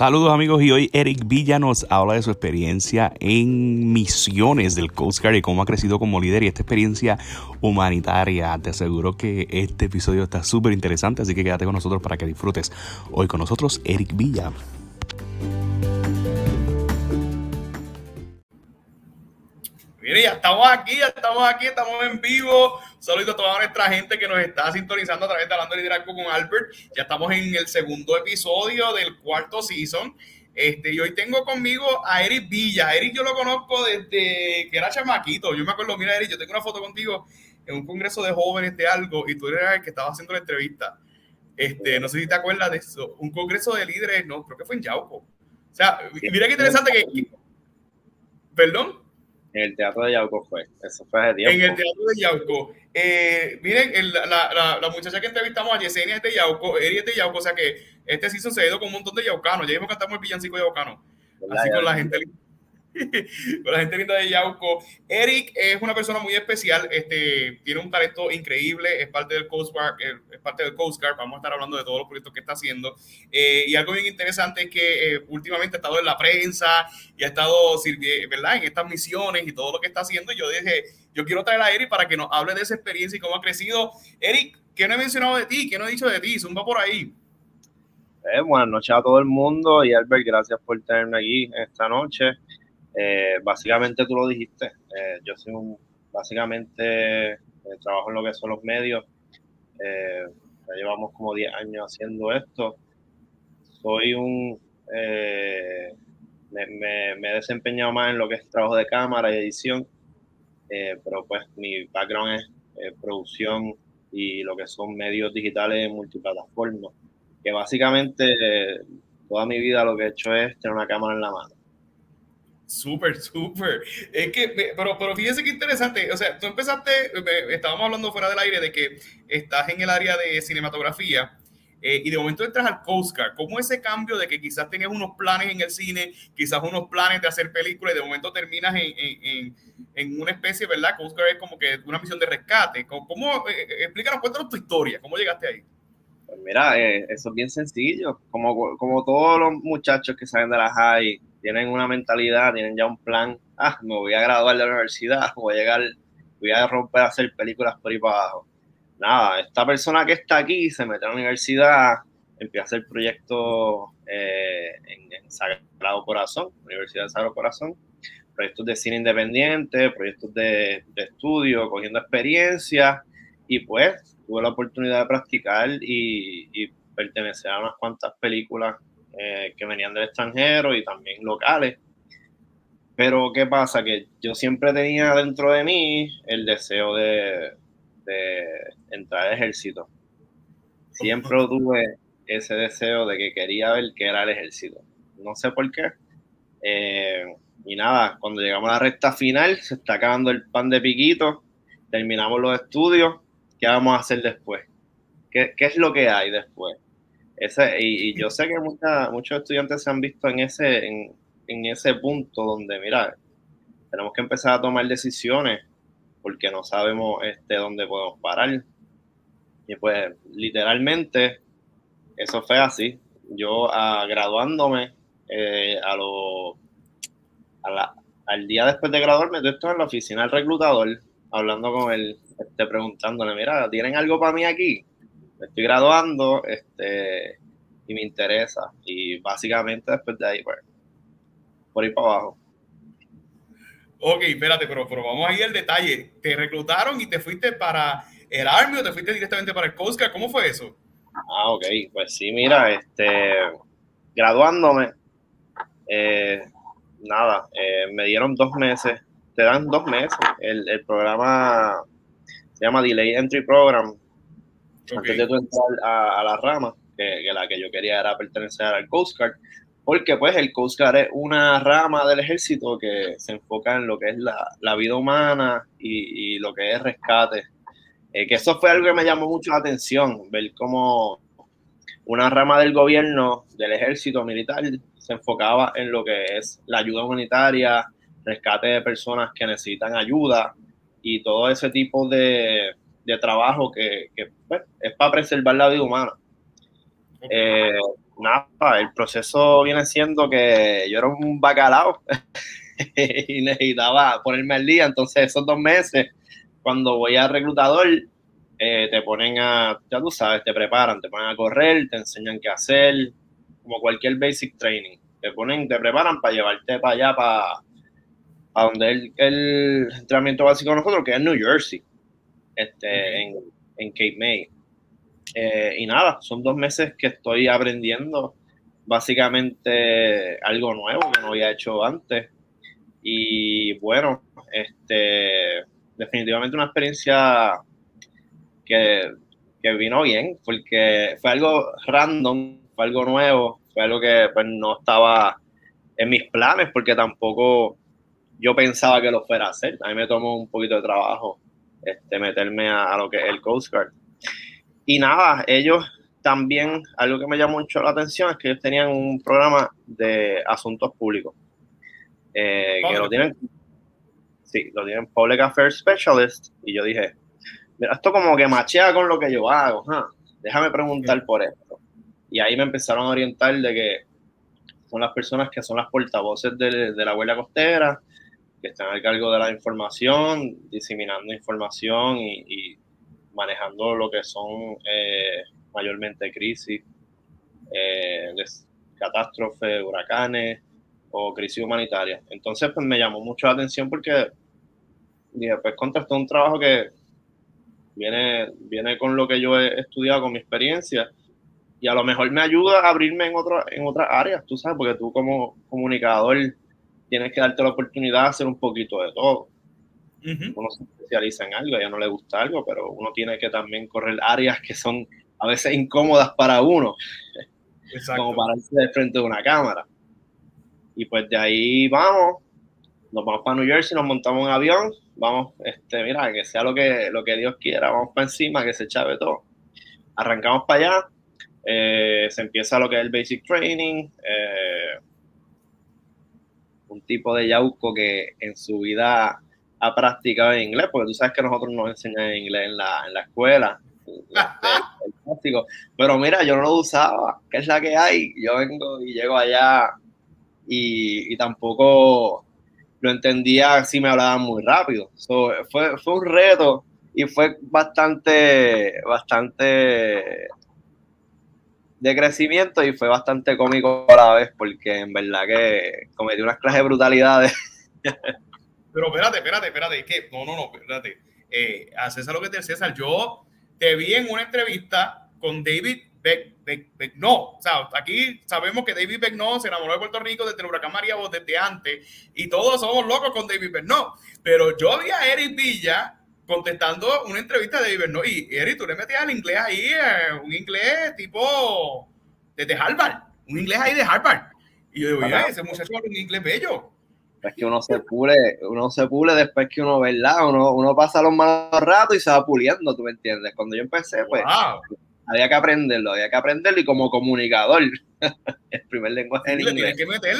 Saludos amigos y hoy Eric Villa nos habla de su experiencia en misiones del Coast Guard y cómo ha crecido como líder y esta experiencia humanitaria. Te aseguro que este episodio está súper interesante, así que quédate con nosotros para que disfrutes. Hoy con nosotros Eric Villa. Estamos aquí, ya estamos aquí, estamos en vivo. Saludos a toda nuestra gente que nos está sintonizando a través de Hablando de Liderazgo con Albert. Ya estamos en el segundo episodio del cuarto season. Este, y hoy tengo conmigo a Eric Villa. Eric yo lo conozco desde que era chamaquito. Yo me acuerdo, mira Eric, yo tengo una foto contigo en un congreso de jóvenes de algo y tú eras el que estaba haciendo la entrevista. Este, no sé si te acuerdas de eso. Un congreso de líderes, no, creo que fue en Yauco. O sea, mira qué interesante que... ¿Perdón? En el Teatro de Yauco fue. Eso fue hace tiempo. En el Teatro de Yauco. Eh, miren, el, la, la, la, muchacha que entrevistamos a Yesenia es de Yauco, Eri es de Yauco, o sea que este sí sucedió con un montón de yaucanos. Ya vimos que estamos el villancico yaucano. Así con la gente con la gente linda de Yauco. Eric es una persona muy especial, este, tiene un talento increíble, es parte del Coast Guard, es parte del Coast vamos a estar hablando de todos los proyectos que está haciendo. Eh, y algo bien interesante es que eh, últimamente ha estado en la prensa y ha estado, ¿verdad?, en estas misiones y todo lo que está haciendo. Y yo dije, yo quiero traer a Eric para que nos hable de esa experiencia y cómo ha crecido. Eric, ¿qué no he mencionado de ti? ¿Qué no he dicho de ti? Zumba por ahí. Eh, buenas noches a todo el mundo y Albert, gracias por tenerme aquí esta noche. Eh, básicamente tú lo dijiste, eh, yo soy un, básicamente eh, trabajo en lo que son los medios, ya llevamos como 10 años haciendo esto, soy un, me, he desempeñado más en lo que es trabajo de cámara y edición, pero pues mi background es producción y lo que son medios digitales multiplataformas, que básicamente toda mi vida lo que he hecho es tener una cámara en la mano Súper, súper. Es que, pero, pero fíjense qué interesante. O sea, tú empezaste, estábamos hablando fuera del aire de que estás en el área de cinematografía eh, y de momento entras al Coast Guard. ¿Cómo ese cambio de que quizás tenías unos planes en el cine, quizás unos planes de hacer películas y de momento terminas en, en, en una especie, ¿verdad? Coast Guard es como que una misión de rescate. ¿Cómo, cómo eh, eh, explícanos, cuéntanos tu historia, cómo llegaste ahí? Pues mira, eso es bien sencillo. Como, como todos los muchachos que salen de la high tienen una mentalidad, tienen ya un plan, ah, me voy a graduar de la universidad, voy a llegar, voy a romper a hacer películas por ahí para abajo. Nada, esta persona que está aquí se mete a la universidad, empieza a hacer proyectos eh, en, Sagrado Corazón, Universidad de Sagrado Corazón, proyectos de cine independiente, proyectos de, estudio, cogiendo experiencia, y pues tuve la oportunidad de practicar y, y pertenecer a unas cuantas películas eh, que venían del extranjero y también locales. Pero ¿qué pasa? Que yo siempre tenía dentro de mí el deseo de, de entrar al ejército. Siempre tuve ese deseo de que quería ver qué era el ejército. No sé por qué. Eh, y nada, cuando llegamos a la recta final, se está acabando el pan de piquito, terminamos los estudios, ¿qué vamos a hacer después? ¿Qué, qué es lo que hay después? Y, yo sé que muchos estudiantes se han visto en ese, en, ese punto donde, mira, tenemos que empezar a tomar decisiones porque no sabemos este, dónde podemos parar. Y pues literalmente eso fue así. Yo a, graduándome eh, a lo, al día después de graduarme, yo estoy en la oficina del reclutador hablando con él, este, preguntándole, mira, ¿tienen algo para mí aquí? Me estoy graduando este, y me interesa. Y básicamente después de ahí, pues, por ahí para abajo. Ok, espérate, pero, pero vamos a ir al detalle. ¿Te reclutaron y te fuiste para el Army o te fuiste directamente para el Coast Guard? ¿Cómo fue eso? Ah, ok, pues sí, mira, este, graduándome, eh, nada, eh, me dieron dos meses, te dan dos meses, el, el programa se llama Delay Entry Program, antes de entrar a, la rama, que, la que yo quería era pertenecer al Coast Guard, porque pues el Coast Guard es una rama del ejército que se enfoca en lo que es la, la vida humana y, y, lo que es rescate. Eh, que eso fue algo que me llamó mucho la atención, ver cómo una rama del gobierno, del ejército militar, se enfocaba en lo que es la ayuda humanitaria, rescate de personas que necesitan ayuda y todo ese tipo de, de trabajo que, que pues, es para preservar la vida humana. Eh, nada, el proceso viene siendo que yo era un bacalao y necesitaba ponerme al día. Entonces, esos dos meses, cuando voy al reclutador, eh, te ponen a, ya tú sabes, te preparan, te ponen a correr, te enseñan qué hacer, como cualquier basic training. Te ponen, te preparan para llevarte para allá, para, a donde el, el entrenamiento básico de nosotros, que es New Jersey, este, en, en Cape May. Eh, y nada, son dos meses que estoy aprendiendo básicamente algo nuevo que no había hecho antes. Y bueno, este, definitivamente una experiencia que, que, vino bien, porque fue algo random, fue algo nuevo, fue algo que pues, no estaba en mis planes, porque tampoco yo pensaba que lo fuera a hacer. A mí me tomó un poquito de trabajo este, meterme a, a lo que es el Coast Guard. Y nada, ellos también, algo que me llamó mucho la atención es que ellos tenían un programa de asuntos públicos. Eh, que lo tienen, sí, lo tienen Public Affairs Specialist. Y yo dije, mira, esto como que machea con lo que yo hago. Déjame preguntar por esto. Y ahí me empezaron a orientar de que son las personas que son las portavoces de, la huella costera, que están al cargo de la información, diseminando información y manejando lo que son eh, mayormente crisis, eh, catástrofes, huracanes o crisis humanitarias. Entonces, pues me llamó mucho la atención porque dije, pues contrastó un trabajo que viene, viene con lo que yo he estudiado, con mi experiencia, y a lo mejor me ayuda a abrirme en, otro, en otras áreas, tú sabes, porque tú como comunicador tienes que darte la oportunidad de hacer un poquito de todo. Uno se especializa en algo, a ella no le gusta algo, pero uno tiene que también correr áreas que son a veces incómodas para uno, como pararse de frente de una cámara. Y pues de ahí vamos, nos vamos para New Jersey, nos montamos en avión, vamos, este, mira, que sea lo que, lo que Dios quiera, vamos para encima, que se chave todo. Arrancamos para allá, eh, se empieza lo que es el basic training, eh, un tipo de yauco que en su vida ha practicado en inglés, porque tú sabes que nosotros nos enseñan inglés en la, en la escuela, este, Pero mira, yo no lo usaba, que es la que hay. Yo vengo y llego allá y, y tampoco lo entendía si me hablaban muy rápido. fue, fue un reto y fue bastante, bastante de crecimiento y fue bastante cómico a la vez porque en verdad que cometí unas clases de brutalidades. Pero espérate, espérate, espérate, que no, no, no, espérate. Eh, a César lo que te César, yo te vi en una entrevista con David Beck, Beck, no, o sea, aquí sabemos que David no se enamoró de Puerto Rico desde el huracán María desde antes y todos somos locos con David no pero yo vi a Eric Villa contestando una entrevista de David no y Eric, tú le metías el inglés ahí, eh, un inglés tipo desde Harvard, un inglés ahí de Harvard. Y yo digo, ese muchacho habla un inglés bello. Es que uno se pule, uno se pule después que uno, ¿verdad? Uno, uno pasa los malos ratos y se va puliendo, ¿tú me entiendes? Cuando yo empecé, pues, había que aprenderlo, había que aprenderlo y como comunicador, el primer lenguaje en inglés. que meter.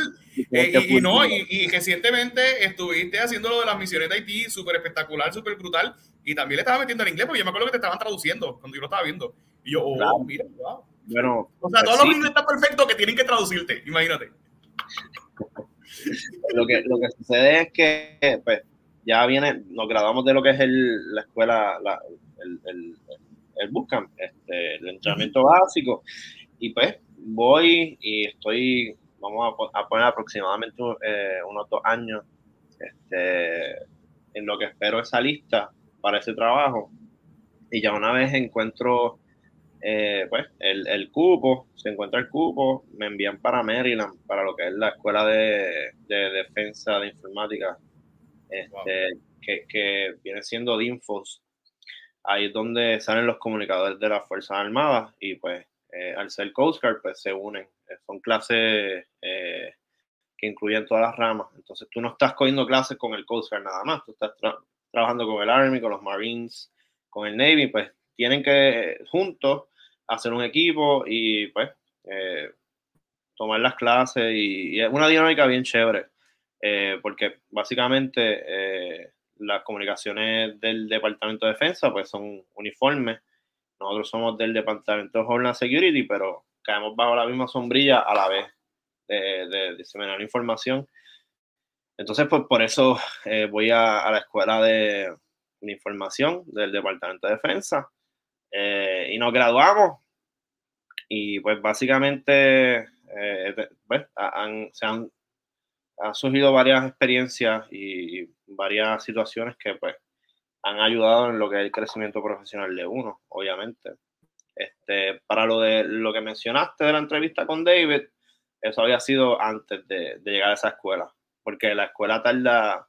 Eh, y, no, y, recientemente estuviste haciendo lo de las misiones de Haití, súper espectacular, súper brutal, y también le estaba metiendo el inglés, porque yo me acuerdo que te estaban traduciendo cuando yo lo estaba viendo. Y yo, oh, mira, wow. Bueno, o sea, todos los inglés están perfectos que tienen que traducirte, imagínate lo, que, lo que sucede es que pues, ya viene, nos graduamos de lo que es el, la escuela, el, el, el, bootcamp, este, el entrenamiento básico, y pues voy y estoy, vamos a, poner aproximadamente eh, unos dos años este, en lo que espero esa lista para ese trabajo. Y ya una vez encuentro eh, pues el, el, cupo, se encuentra el cupo, me envían para Maryland, para lo que es la escuela de, de defensa de informática, este, que, que, viene siendo DINFOS. Ahí es donde salen los comunicadores de las Fuerzas Armadas y pues eh, al ser Coast Guard pues se unen. Eh, son clases que incluyen todas las ramas. Entonces tú no estás cogiendo clases con el Coast Guard nada más, tú estás trabajando con el Army, con los Marines, con el Navy, pues tienen que juntos hacer un equipo y pues eh, tomar las clases y, es una dinámica bien chévere eh, porque básicamente eh, las comunicaciones del Departamento de Defensa pues son uniformes. Nosotros somos del Departamento de Homeland Security, pero caemos bajo la misma sombrilla a la vez de, de diseminar información. Entonces, pues por eso eh, voy a, a, la escuela de, información del Departamento de Defensa eh, y nos graduamos. Y pues básicamente eh, pues, han, se han, han, surgido varias experiencias y varias situaciones que pues han ayudado en lo que es el crecimiento profesional de uno, obviamente. Este, para lo de lo que mencionaste de la entrevista con David, eso había sido antes de, llegar a esa escuela, porque la escuela tarda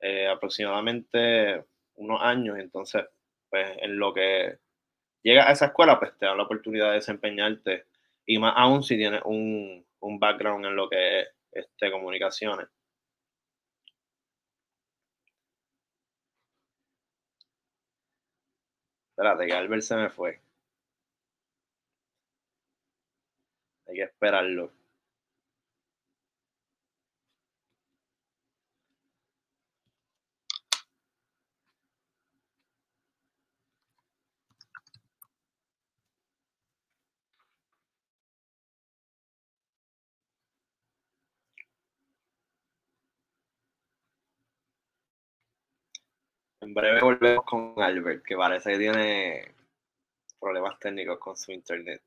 eh, aproximadamente unos años, entonces, pues en lo que llega a esa escuela, pues te da la oportunidad de desempeñarte, y más aún si tienes un, un background en lo que es este, comunicaciones. Espérate, que Albert se me fue. Hay que esperarlo. En breve volvemos con Albert, que parece que tiene problemas técnicos con su internet.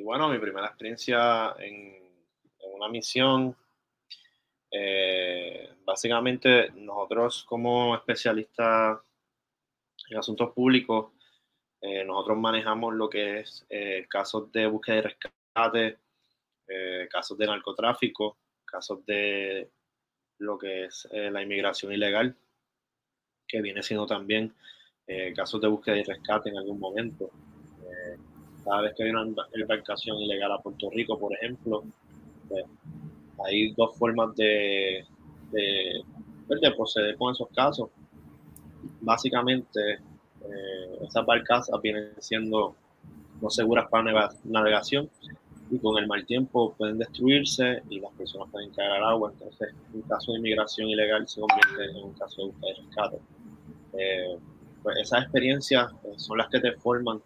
Y bueno, mi primera experiencia en, una misión, eh, básicamente nosotros como especialistas en asuntos públicos, eh, nosotros manejamos lo que es eh, casos de búsqueda y rescate, casos de narcotráfico, casos de lo que es la inmigración ilegal, que viene siendo también casos de búsqueda y rescate en algún momento cada vez que hay una embarcación ilegal a Puerto Rico, por ejemplo, pues, hay dos formas de, pues, de, proceder con esos casos. Básicamente, eh, esas barcazas vienen siendo no seguras para navegación y con el mal tiempo pueden destruirse y las personas pueden caer al agua. Entonces, un caso de inmigración ilegal se convierte en un caso de rescate. Eh, pues esas experiencias eh, son las que te forman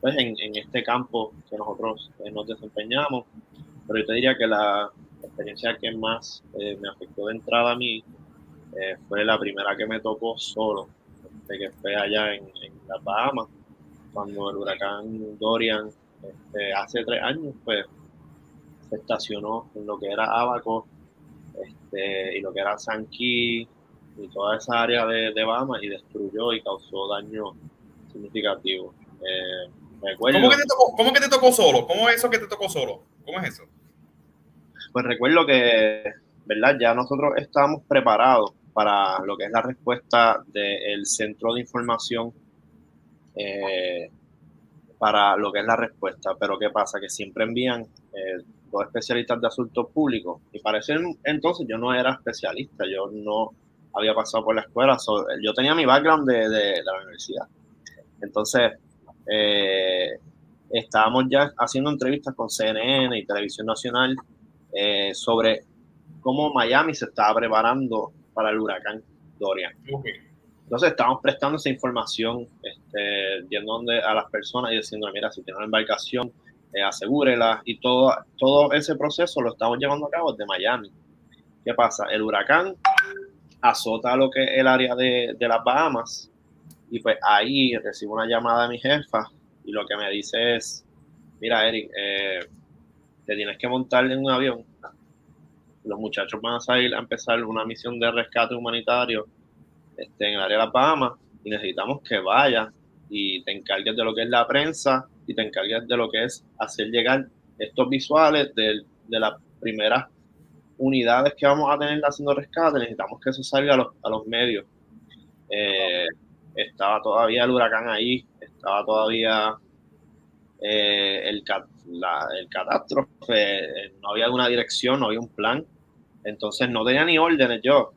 pues, en, este campo que nosotros eh, nos desempeñamos. Pero yo te diría que la experiencia que más eh, me afectó de entrada a mí eh, fue la primera que me tocó solo, de que fue allá en, en las Bahamas, cuando el huracán Dorian este, hace tres años, pues se estacionó en lo que era Abaco este, y lo que era Sanqui y toda esa área de, de Bahamas y destruyó y causó daño significativo. ¿Cómo que, te tocó, ¿Cómo que te tocó solo? ¿Cómo es eso que te tocó solo? ¿Cómo es eso? Pues recuerdo que, ¿verdad? Ya nosotros estábamos preparados para lo que es la respuesta del centro de información eh, para lo que es la respuesta. Pero ¿qué pasa? Que siempre envían eh, dos especialistas de asuntos públicos. Y para ese entonces yo no era especialista, yo no había pasado por la escuela, yo tenía mi background de, de la universidad. Entonces, eh, estábamos ya haciendo entrevistas con CNN y Televisión Nacional eh, sobre cómo Miami se estaba preparando para el huracán Dorian. Entonces estábamos prestando esa información, este, yendo a las personas y diciendo, mira, si tiene una embarcación, eh, asegúrela. Y todo, todo ese proceso lo estamos llevando a cabo desde Miami. ¿Qué pasa? El huracán azota lo que es el área de, de las Bahamas y pues ahí recibo una llamada de mi jefa y lo que me dice es, mira Eric, eh, te tienes que montar en un avión. Los muchachos van a salir a empezar una misión de rescate humanitario este, en el área de las Bahamas y necesitamos que vayas y te encargues de lo que es la prensa y te encargues de lo que es hacer llegar estos visuales de, de las primeras unidades que vamos a tener haciendo rescate. Necesitamos que eso salga a los, a los medios. Eh, estaba todavía el huracán ahí, estaba todavía eh, el, el catástrofe, no había una dirección, no había un plan, entonces no tenía ni órdenes yo.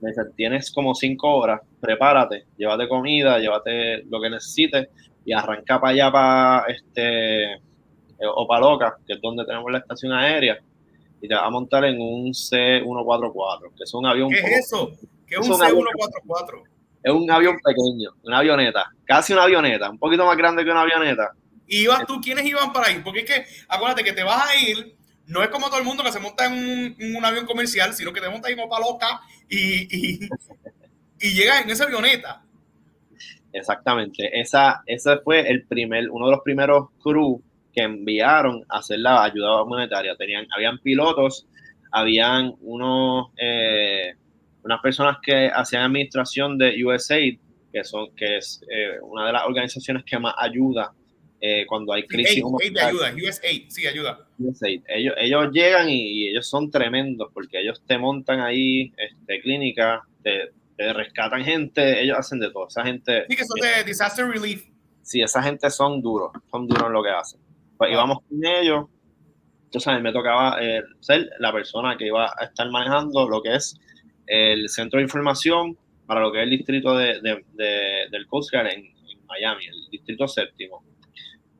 Me dice, tienes como cinco horas, prepárate, llévate comida, llévate lo que necesites y arranca para allá, para este, Opaloca, que es donde tenemos la estación aérea, y te vas a montar en un C-144, que es un avión... ¿Qué es eso? ¿Qué es un C-144? Es un avión pequeño, una avioneta, casi una avioneta, un poquito más grande que una avioneta. ¿Y ibas tú? ¿Quiénes iban para ir? Porque es que, acuérdate que te vas a ir, no es como todo el mundo que se monta en un, avión comercial, sino que te montas en Opa Loca y, y, llegas en esa avioneta. Exactamente, esa, ese fue el primer, uno de los primeros crew que enviaron a hacer la ayuda humanitaria. Tenían, habían pilotos, habían unos eh, unas personas que hacían administración de USAID, que, son, que es eh, una de las organizaciones que más ayuda eh, cuando hay crisis. Sí, ayuda, USAID, sí, ayuda. USAID. Ellos, ellos llegan y, ellos son tremendos porque ellos te montan ahí este, clínica, te, rescatan gente, ellos hacen de todo. Esa gente. Sí, que son de disaster relief. Sí, esa gente son duros, son duros en lo que hacen. Pues íbamos con ellos. Entonces a mí me tocaba eh, ser la persona que iba a estar manejando lo que es el centro de información para lo que es el distrito de, del Coast Guard en, Miami, el distrito séptimo.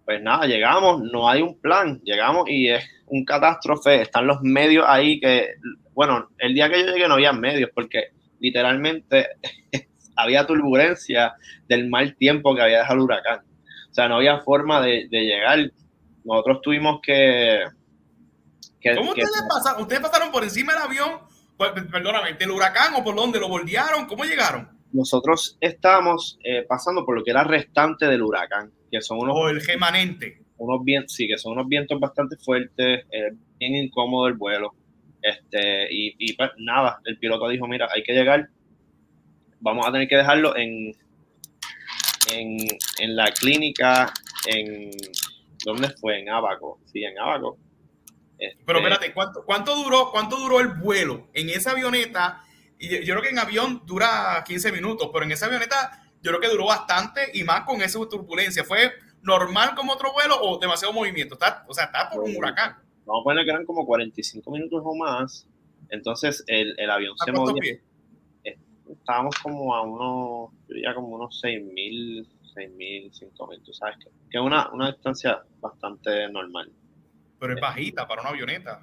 Pues nada, llegamos, no hay un plan, llegamos y es un catástrofe, están los medios ahí que, bueno, el día que yo llegué no había medios porque literalmente había turbulencia del mal tiempo que había dejado el huracán. O sea, no había forma de, llegar. Nosotros tuvimos que... ¿Cómo ustedes pasaron? ¿Ustedes pasaron por encima del avión perdóname, del huracán o por dónde lo bordearon? ¿Cómo llegaron? Nosotros estamos eh, pasando por lo que era restante del huracán, que son unos... O el remanente. unos vientos, sí, que son unos vientos bastante fuertes, bien incómodo el vuelo. Este, y, y pues nada, el piloto dijo, mira, hay que llegar, vamos a tener que dejarlo en, en, en la clínica, en, ¿dónde fue? En Abaco, sí, en Abaco. Este, Pero espérate, ¿cuánto, ¿cuánto, duró, ¿cuánto duró el vuelo en esa avioneta? Y yo, yo creo que en avión dura 15 minutos, pero en esa avioneta yo creo que duró bastante y más con esa turbulencia. ¿Fue normal como otro vuelo o demasiado movimiento? Está, o sea, está por un huracán vamos a poner que eran como 45 minutos o más. Entonces el, el avión se movía. Estábamos como a unos, yo diría como unos 6.000, 6.000, 5.000, tú sabes que, que es una, una distancia bastante normal. Pero es bajita para una avioneta.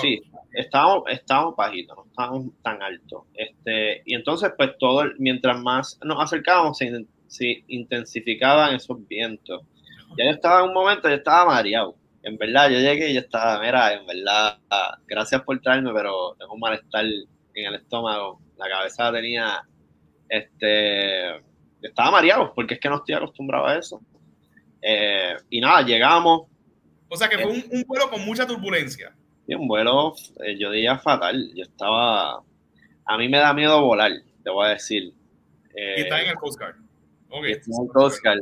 Sí, estábamos, estábamos bajitos, no estábamos tan altos. Este, y entonces, pues todo, mientras más nos acercábamos, se, se intensificaban esos vientos. Ya yo estaba en un momento, yo estaba mareado en verdad, yo llegué y yo estaba, mira, en verdad, gracias por traerme, pero tengo un malestar en el estómago. La cabeza tenía, este, estaba mareado, porque es que no estoy acostumbrado a eso. Eh, y nada, llegamos. O sea que fue un, un vuelo con mucha turbulencia. Sí, un vuelo, eh, yo diría fatal. Yo estaba, a mí me da miedo volar, te voy a decir. y está en el Coast Guard. Okay. Está en el Coast Guard.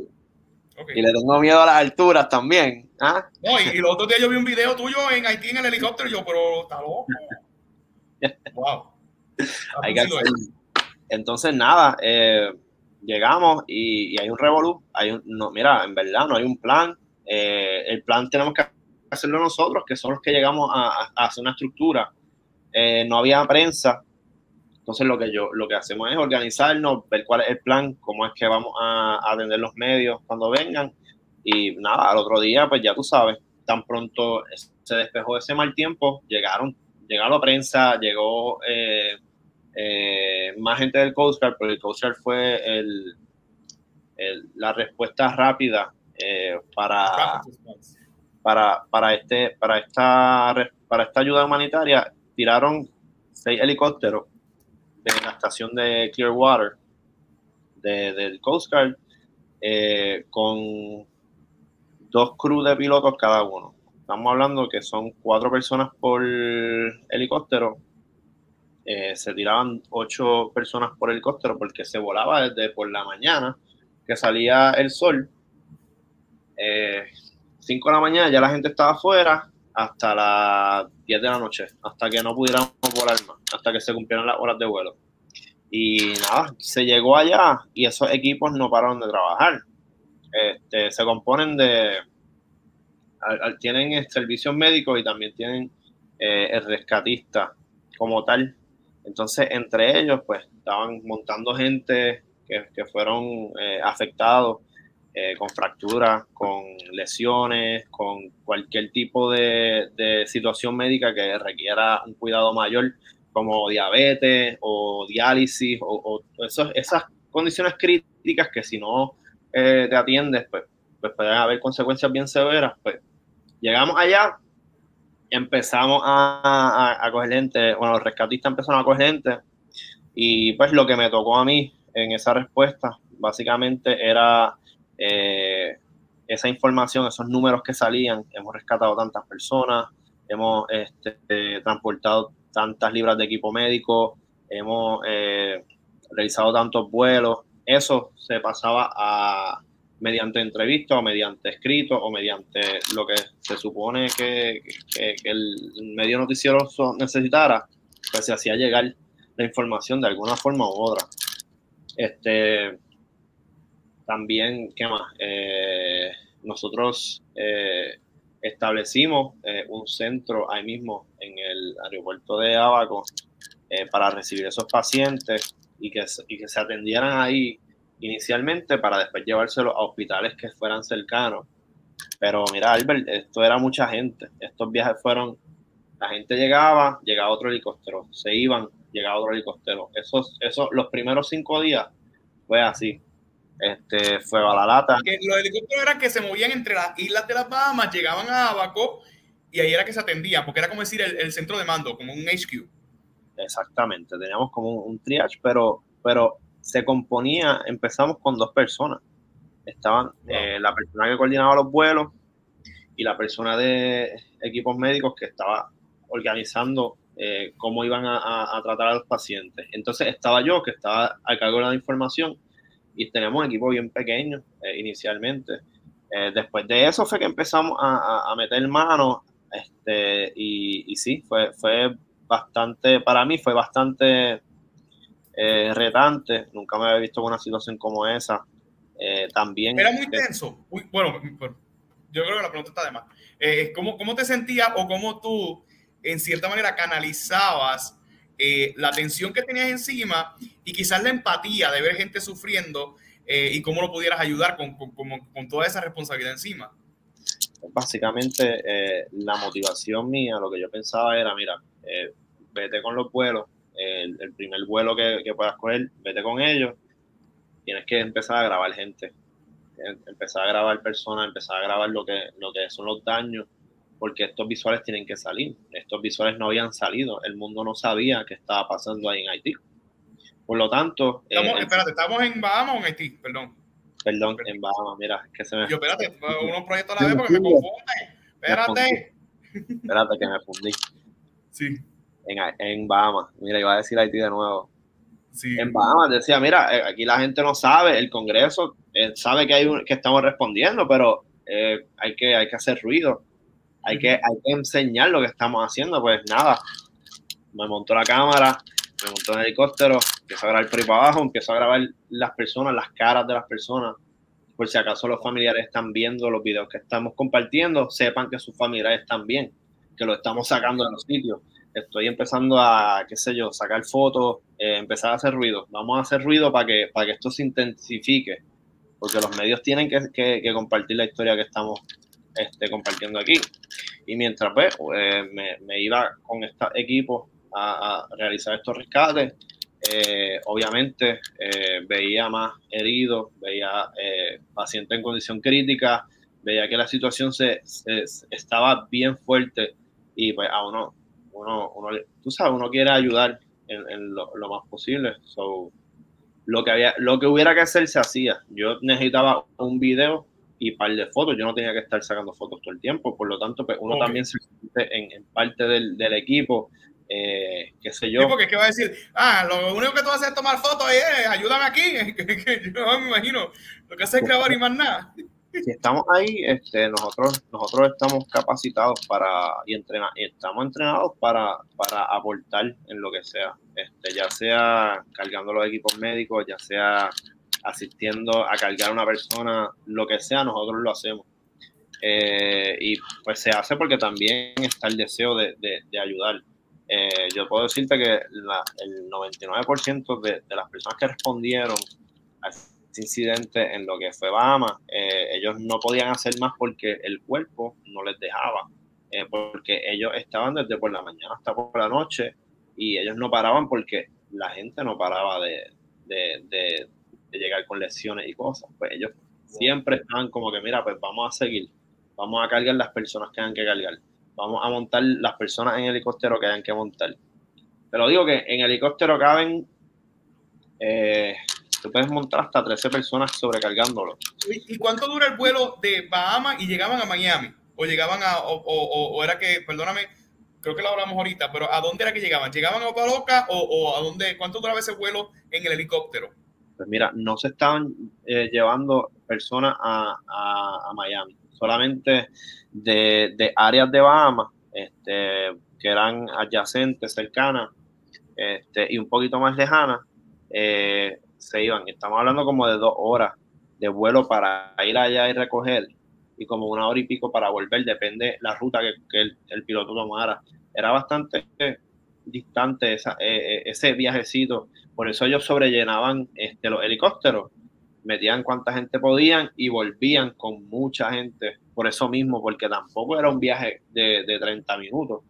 Y le tengo miedo a las alturas también. ¿ah? No, y, y, los otros días yo vi un video tuyo en Haití en el helicóptero y yo, pero está loco. wow. Hay que Entonces, nada, eh, llegamos y, y, hay un revolú. Hay un, no, mira, en verdad no hay un plan. Eh, el plan tenemos que hacerlo nosotros, que son los que llegamos a, hacer una estructura. Eh, no había prensa, entonces lo que yo, lo que hacemos es organizarnos, ver cuál es el plan, cómo es que vamos a, atender los medios cuando vengan. Y nada, al otro día, pues ya tú sabes, tan pronto se despejó ese mal tiempo, llegaron, llegaron la prensa, llegó eh, eh, más gente del Coast Guard, porque el Coast Guard fue el, la respuesta rápida eh, para, para, para, este, para, esta, para esta ayuda humanitaria. Tiraron seis helicópteros de la estación de Clearwater de, del Coast Guard eh, con dos crews de pilotos cada uno. Estamos hablando que son cuatro personas por helicóptero. Eh, se tiraban ocho personas por helicóptero porque se volaba desde por la mañana que salía el sol. Eh, cinco de la mañana ya la gente estaba afuera hasta las 10 de la noche, hasta que no pudiéramos volar más, hasta que se cumplieran las horas de vuelo. Y nada, se llegó allá y esos equipos no pararon de trabajar. Este, se componen de, tienen servicios médicos y también tienen eh, el rescatista como tal. Entonces, entre ellos, pues, estaban montando gente que, que fueron eh, afectados eh, con fracturas, con lesiones, con cualquier tipo de, situación médica que requiera un cuidado mayor, como diabetes o diálisis o, esas condiciones críticas que si no eh, te atiendes, pues, pues, pueden haber consecuencias bien severas. Pues llegamos allá, empezamos a, a, coger gente, bueno, los rescatistas empezaron a coger gente y pues lo que me tocó a mí en esa respuesta básicamente era eh, esa información, esos números que salían, hemos rescatado tantas personas, hemos este, transportado tantas libras de equipo médico, hemos eh, realizado tantos vuelos, eso se pasaba a mediante entrevista o mediante escrito o mediante lo que se supone que el medio noticioso necesitara, pues se hacía llegar la información de alguna forma u otra. Este, también, ¿qué más? Eh, nosotros eh, establecimos eh, un centro ahí mismo en el aeropuerto de Abaco para recibir esos pacientes y que, y que se atendieran ahí inicialmente para después llevárselos a hospitales que fueran cercanos. Pero mira, Albert, esto era mucha gente. Estos viajes fueron, la gente llegaba, llegaba otro helicóptero, se iban, llegaba otro helicóptero. Esos, esos, los primeros cinco días fue así este, fue a la lata. los helicópteros eran que se movían entre las islas de las Bahamas, llegaban a Abaco y ahí era que se atendían, porque era como decir el, centro de mando, como un HQ. Exactamente, teníamos como un, triage, pero, pero se componía, empezamos con dos personas. Estaban eh, la persona que coordinaba los vuelos y la persona de equipos médicos que estaba organizando eh, cómo iban a, tratar a los pacientes. Entonces estaba yo que estaba a cargo de la información y tenemos un equipo bien pequeño eh, inicialmente. Eh, después de eso fue que empezamos a, meter manos este, y, y, sí, fue, fue bastante, para mí fue bastante retante. Nunca me había visto en una situación como esa. también. Era muy tenso. bueno, yo creo que la pregunta está de más. ¿cómo, ¿Cómo te sentías o cómo tú en cierta manera canalizabas eh, la tensión que tenías encima y quizás la empatía de ver gente sufriendo eh, y cómo lo pudieras ayudar con, toda esa responsabilidad encima. Básicamente, eh, la motivación mía, lo que yo pensaba era, mira, vete con los vuelos, el, primer vuelo que, que, puedas coger, vete con ellos, tienes que empezar a grabar gente, empezar a grabar personas, empezar a grabar lo que, lo que son los daños, porque estos visuales tienen que salir. Estos visuales no habían salido, el mundo no sabía qué estaba pasando ahí en Haití. Por lo tanto... Estamos, eh, espérate, ¿estamos en Bahamas o en Haití? Perdón. Perdón, en Bahamas, mira, que se me... Yo, espérate, unos proyectos a la vez porque me confunde. Espérate. espérate, que me fundí. Sí. En, en Bahamas, mira, iba a decir Haití de nuevo. Sí. En Bahamas decía, mira, eh, aquí la gente no sabe, el Congreso eh, sabe que, hay que estamos respondiendo, pero hay, que, hay que hacer ruido hay que, hay que enseñar lo que estamos haciendo. Pues nada, me montó la cámara, me montó el helicóptero, empiezo a grabar por ahí para abajo, empiezo a grabar las personas, las caras de las personas, por si acaso los familiares están viendo los videos que estamos compartiendo, sepan que sus familiares están bien, que lo estamos sacando de los sitios. Estoy empezando a, qué sé yo, sacar fotos, eh, empezar a hacer ruido. Vamos a hacer ruido para que, para que esto se intensifique, porque los medios tienen que, que compartir la historia que estamos este, compartiendo aquí. Y mientras pues, eh, me, iba con este equipo a, realizar estos rescates, eh, obviamente eh, veía más heridos, veía pacientes en condición crítica, veía que la situación se, estaba bien fuerte y pues a uno, uno, uno, tú sabes, uno quiere ayudar en, lo, lo, más posible. So, lo que había, lo que hubiera que hacer se hacía. Yo necesitaba un video y par de fotos. Yo no tenía que estar sacando fotos todo el tiempo, por lo tanto, pues uno también se siente en, parte del, del equipo, eh, qué sé yo. Sí, porque es que va a decir, ah, lo único que tú vas a hacer es tomar fotos, eh, ayúdame aquí, yo no me imagino, lo que hace es grabar y más nada. Si estamos ahí, este, nosotros, nosotros estamos capacitados para y entrenar, estamos entrenados para, para aportar en lo que sea, este, ya sea cargando los equipos médicos, ya sea asistiendo a cargar a una persona, lo que sea, nosotros lo hacemos. Eh, y pues se hace porque también está el deseo de, de, ayudar. Eh, yo puedo decirte que el 99% de, de, las personas que respondieron a este incidente en lo que fue Bahamas, eh, ellos no podían hacer más porque el cuerpo no les dejaba, porque ellos estaban desde por la mañana hasta por la noche y ellos no paraban porque la gente no paraba de, de, llegar con lesiones y cosas. Pues ellos siempre están como que, mira, pues vamos a seguir, vamos a cargar las personas que hayan que cargar, vamos a montar las personas en helicóptero que hayan que montar. Pero digo que en helicóptero caben, eh, tú puedes montar hasta 13 personas sobrecargándolo. ¿Y cuánto dura el vuelo de Bahamas y llegaban a Miami? ¿O llegaban a, o, o, era que, perdóname, creo que lo hablamos ahorita, pero ¿a dónde era que llegaban? ¿Llegaban a Opaloca o, o a dónde? ¿Cuánto duraba ese vuelo en el helicóptero? Pues mira, no se estaban eh, llevando personas a, Miami, solamente de, áreas de Bahamas este, que eran adyacentes, cercanas este, y un poquito más lejanas, eh, se iban. Estamos hablando como de dos horas de vuelo para ir allá y recoger y como una hora y pico para volver, depende la ruta que, el, piloto tomara. Era bastante distante eh, ese viajecito por eso ellos sobrellenaban este, los helicópteros, metían cuanta gente podían y volvían con mucha gente. Por eso mismo, porque tampoco era un viaje de, de 30 minutos.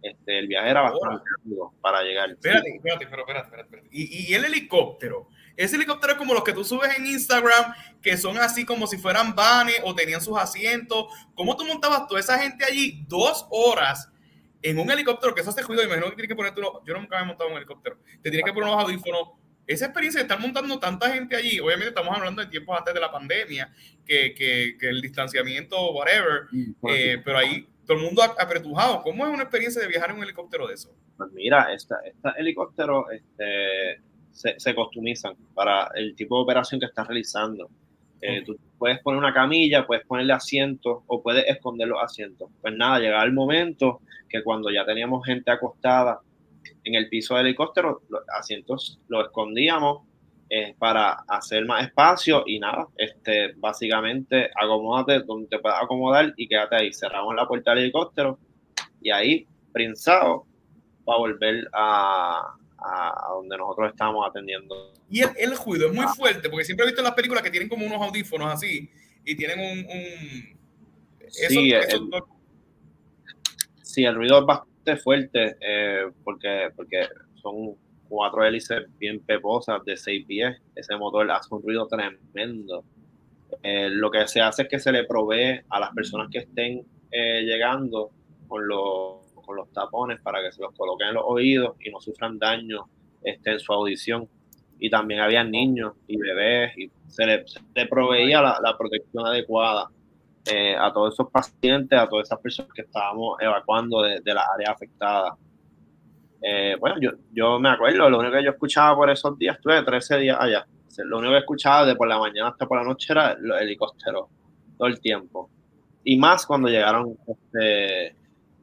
Este, el viaje era bastante rápido para llegar. Espérate, espérate, pero espérate, espérate. Y, y, el helicóptero. Ese helicóptero es como los que tú subes en Instagram, que son así como si fueran vanes o tenían sus asientos. ¿Cómo tú montabas toda esa gente allí dos horas en un helicóptero, que eso hace ruido, imagino que tienes que ponerte uno, yo nunca me he montado en un helicóptero, te tienes que poner unos audífonos, esa experiencia de estar montando tanta gente allí, obviamente estamos hablando de tiempos antes de la pandemia, que, que, que el distanciamiento, whatever, mm, eh, pero ahí todo el mundo apretujado. ¿Cómo es una experiencia de viajar en un helicóptero de eso? Pues mira, este, se, se, customizan para el tipo de operación que estás realizando. Eh, tú puedes poner una camilla, puedes ponerle asientos o puedes esconder los asientos. Pues nada, llegaba el momento que cuando ya teníamos gente acostada en el piso del helicóptero, los asientos los escondíamos eh, para hacer más espacio y nada, este, básicamente acomódate donde te puedas acomodar y quédate ahí. Cerramos la puerta del helicóptero y ahí, prensado, para volver a, a, donde nosotros estábamos atendiendo. Y el, el, ruido es muy fuerte, porque siempre he visto en las películas que tienen como unos audífonos así y tienen un... un... sí, el, sí, el ruido es bastante fuerte eh, porque, porque son cuatro hélices bien peposas de seis pies. Ese motor hace un ruido tremendo. Eh, lo que se hace es que se le provee a las personas que estén eh, llegando con los con los tapones para que se los coloquen en los oídos y no sufran daño este, en su audición. Y también había niños y bebés y se le, proveía la, protección adecuada eh, a todos esos pacientes, a todas esas personas que estábamos evacuando de, las áreas afectadas. Eh, bueno, yo, yo me acuerdo, lo único que yo escuchaba por esos días, estuve 13 días allá. Lo único que escuchaba de por la mañana hasta por la noche era los helicópteros, todo el tiempo. Y más cuando llegaron este,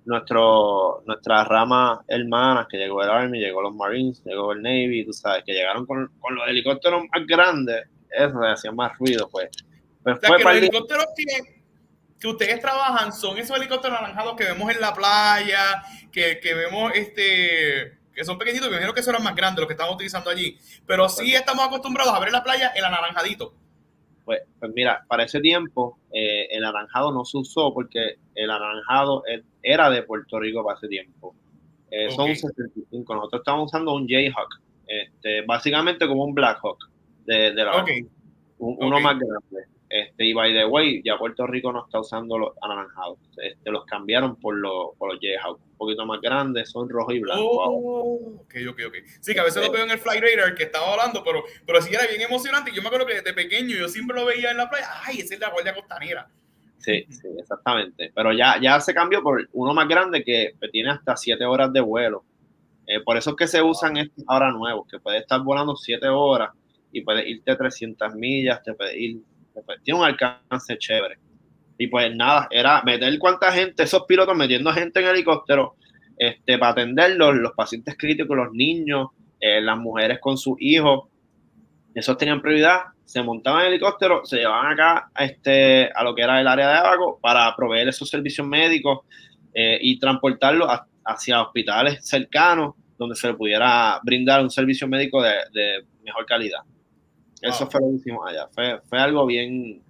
nuestro, nuestra rama hermanas, que llegó el Army, llegó los Marines, llegó el Navy, tú sabes, que llegaron con, con los helicópteros más grandes, eso le hacía más ruido, pues. pues que los helicópteros que, que, ustedes trabajan son esos helicópteros anaranjados que vemos en la playa, que, que vemos este que son pequeñitos, me imagino que son los más grandes los que estamos utilizando allí, pero sí pues estamos acostumbrados a ver en la playa el anaranjadito. Pues, pues mira, para ese tiempo eh, el anaranjado no se usó porque el anaranjado era de Puerto Rico para ese tiempo. Eh, son 65. Nosotros estamos usando un Jayhawk, este, básicamente como un Blackhawk de, de la uno más grande. Este, y by the way, ya Puerto Rico no está usando los anaranjados. Este, los cambiaron por, los, por los Jayhawk, un poquito más grandes, son rojo y blanco. Oh, ok, ok, ok. Sí, que a veces lo veo en el Fly Radar que estaba hablando, pero, pero sí era bien emocionante. Yo me acuerdo que desde pequeño yo siempre lo veía en la playa. Ay, ese es la Guardia Costanera. Sí, sí, exactamente. Pero ya, ya se cambió por uno más grande que tiene hasta siete horas de vuelo. Eh, por eso es que se usan estos ahora nuevos, que puede estar volando siete horas y puede irte 300 millas, te puede ir tiene un alcance chévere. Y pues nada, era meter cuánta gente, esos pilotos metiendo gente en helicóptero este, para atenderlos, los pacientes críticos, los niños, eh, las mujeres con sus hijos, esos tenían prioridad, se montaban en helicóptero, se llevaban acá a, este, a lo que era el área de abajo para proveer esos servicios médicos eh, y transportarlos hacia hospitales cercanos donde se le pudiera brindar un servicio médico de mejor calidad. Eso fue lo que hicimos allá. Fue, fue, algo bien,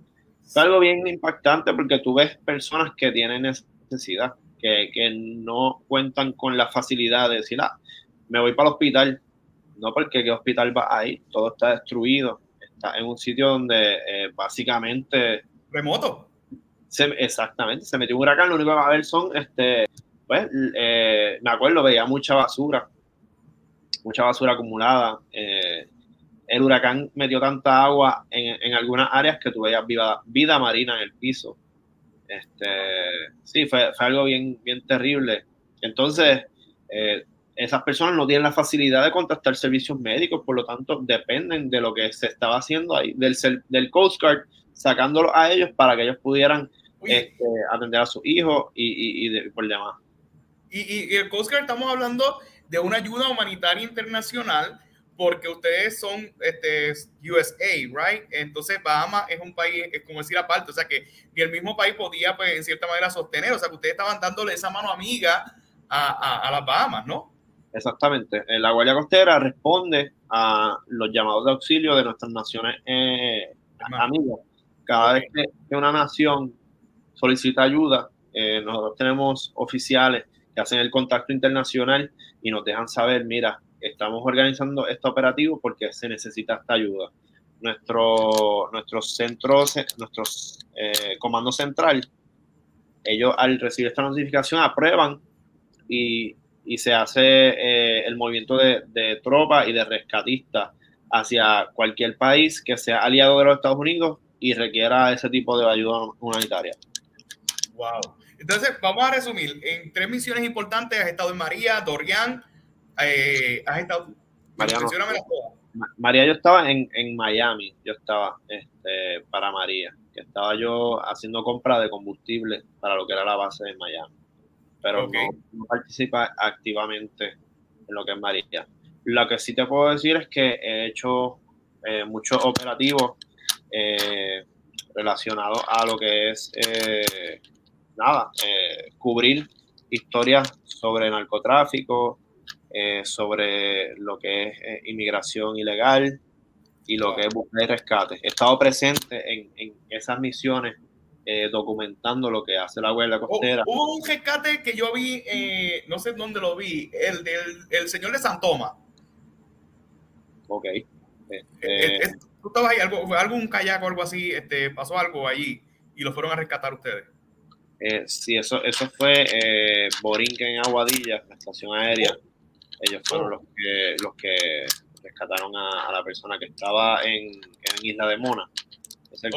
fue algo bien impactante porque tú ves personas que tienen necesidad, que, que no cuentan con la facilidad de decir, ah, me voy para el hospital. No porque qué hospital va ahí, todo está destruido. Está en un sitio donde eh, básicamente... Remoto. Se, exactamente, se metió un huracán, lo único que va a ver son, este, pues, eh, me acuerdo, veía mucha basura, mucha basura acumulada. Eh, el huracán metió tanta agua en, en algunas áreas que tuve vida, vida marina en el piso. Este, sí, fue, fue algo bien, bien terrible. Entonces, eh, esas personas no tienen la facilidad de contactar servicios médicos, por lo tanto, dependen de lo que se estaba haciendo ahí, del, del Coast Guard, sacándolo a ellos para que ellos pudieran este, atender a sus hijos y, y, y por demás. Y, y el Coast Guard estamos hablando de una ayuda humanitaria internacional porque ustedes son este, USA, right? Entonces Bahamas es un país, es como decir aparte, o sea que el mismo país podía, pues, en cierta manera sostener, o sea que ustedes estaban dándole esa mano amiga a, a, las Bahamas, ¿no? Exactamente. Eh, la Guardia Costera responde a los llamados de auxilio de nuestras naciones eh, amigas. Cada vez que una nación solicita ayuda, eh, nosotros tenemos oficiales que hacen el contacto internacional y nos dejan saber, mira, estamos organizando este operativo porque se necesita esta ayuda. Nuestro, nuestros centros, nuestros eh, comando central, ellos al recibir esta notificación aprueban y, y se hace eh, el movimiento de, de tropas y de rescatistas hacia cualquier país que sea aliado de los Estados Unidos y requiera ese tipo de ayuda humanitaria. Wow. Entonces, vamos a resumir. En tres misiones importantes has estado en María, Dorian, eh, has estado... María, María yo estaba en, en, Miami, yo estaba este, para María, que estaba yo haciendo compra de combustible para lo que era la base de Miami, pero no, participa activamente en lo que es María. Lo que sí te puedo decir es que he hecho eh, muchos operativos eh, relacionados a lo que es, eh, nada, cubrir historias sobre narcotráfico, eh, sobre lo que es eh, inmigración ilegal y lo que es búsqueda y rescate. He estado presente en, en esas misiones eh, documentando lo que hace la Guardia Costera. Hubo un rescate que yo vi, no sé dónde lo vi, el del el señor de San Tomás. Ok. Este, ¿Tú estabas ahí? ¿Algo, ¿Algún kayak o algo así? Este, ¿Pasó algo allí y lo fueron a rescatar ustedes? sí, eso, eso fue Borinquen en Aguadilla, la estación aérea. Ellos fueron los que, los que rescataron a, la persona que estaba en, en, Isla de Mona. Es el